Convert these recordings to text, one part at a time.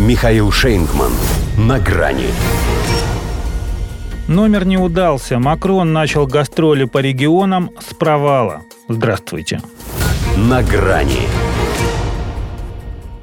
Михаил Шейнгман. На грани. Номер не удался. Макрон начал гастроли по регионам с провала. Здравствуйте. На грани.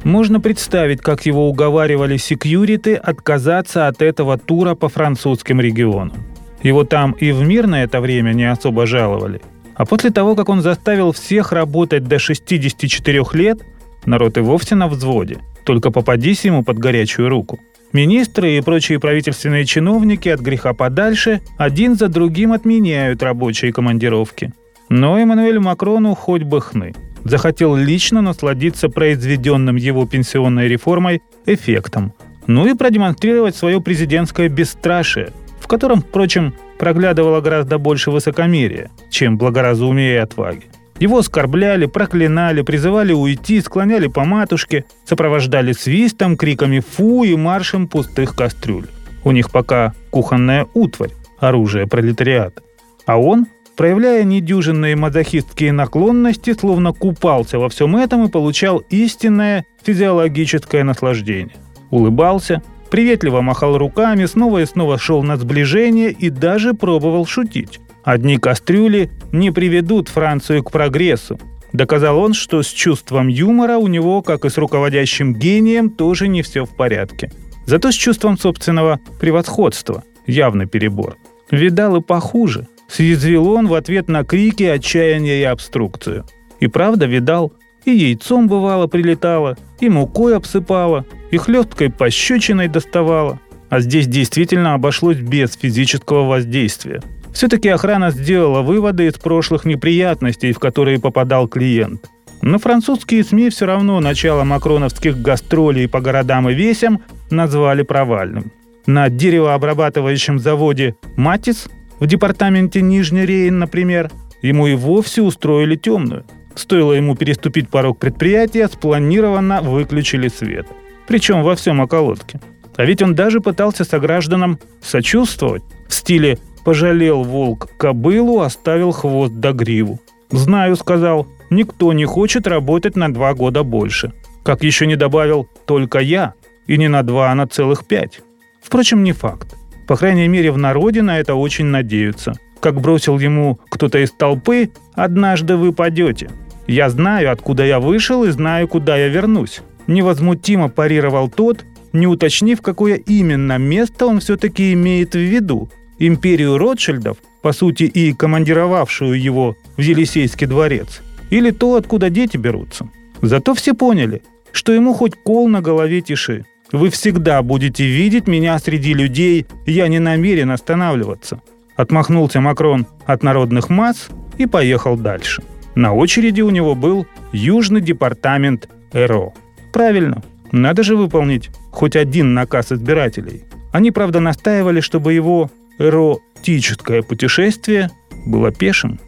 Можно представить, как его уговаривали секьюриты отказаться от этого тура по французским регионам. Его там и в мирное это время не особо жаловали. А после того, как он заставил всех работать до 64 лет, народ и вовсе на взводе. Только попадись ему под горячую руку. Министры и прочие правительственные чиновники от греха подальше один за другим отменяют рабочие командировки. Но Эммануэлю Макрону хоть бы хны. Захотел лично насладиться произведенным его пенсионной реформой эффектом. Ну и продемонстрировать свое президентское бесстрашие, в котором, впрочем, проглядывало гораздо больше высокомерия, чем благоразумия и отваги. Его оскорбляли, проклинали, призывали уйти, склоняли по матушке, сопровождали свистом, криками «фу» и маршем пустых кастрюль. У них пока кухонная утварь, оружие пролетариата. А он, проявляя недюжинные мазохистские наклонности, словно купался во всем этом и получал истинное физиологическое наслаждение. Улыбался, приветливо махал руками, снова и снова шел на сближение и даже пробовал шутить. Одни кастрюли не приведут Францию к прогрессу. Доказал он, что с чувством юмора у него, как и с руководящим гением, тоже не все в порядке. Зато с чувством собственного превосходства явный перебор. Видал и похуже. Съязвил он в ответ на крики, отчаяния и обструкцию. И правда видал. И яйцом бывало прилетало, и мукой обсыпало, и хлесткой пощечиной доставало. А здесь действительно обошлось без физического воздействия. Все-таки охрана сделала выводы из прошлых неприятностей, в которые попадал клиент. Но французские СМИ все равно начало макроновских гастролей по городам и весям назвали провальным. На деревообрабатывающем заводе «Матис» в департаменте Нижний Рейн, например, ему и вовсе устроили темную. Стоило ему переступить порог предприятия, спланированно выключили свет. Причем во всем околотке. А ведь он даже пытался согражданам сочувствовать в стиле Пожалел волк кобылу, оставил хвост до гриву. «Знаю», — сказал, — «никто не хочет работать на два года больше». Как еще не добавил «только я», и не на два, а на целых пять. Впрочем, не факт. По крайней мере, в народе на это очень надеются. Как бросил ему кто-то из толпы, «Однажды вы падете». «Я знаю, откуда я вышел и знаю, куда я вернусь». Невозмутимо парировал тот, не уточнив, какое именно место он все-таки имеет в виду, империю Ротшильдов, по сути и командировавшую его в Елисейский дворец, или то, откуда дети берутся. Зато все поняли, что ему хоть кол на голове тиши. Вы всегда будете видеть меня среди людей, я не намерен останавливаться. Отмахнулся Макрон от народных масс и поехал дальше. На очереди у него был Южный департамент ЭРО. Правильно, надо же выполнить хоть один наказ избирателей. Они, правда, настаивали, чтобы его эротическое путешествие было пешим.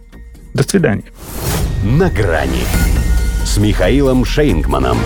До свидания. На грани с Михаилом Шейнгманом.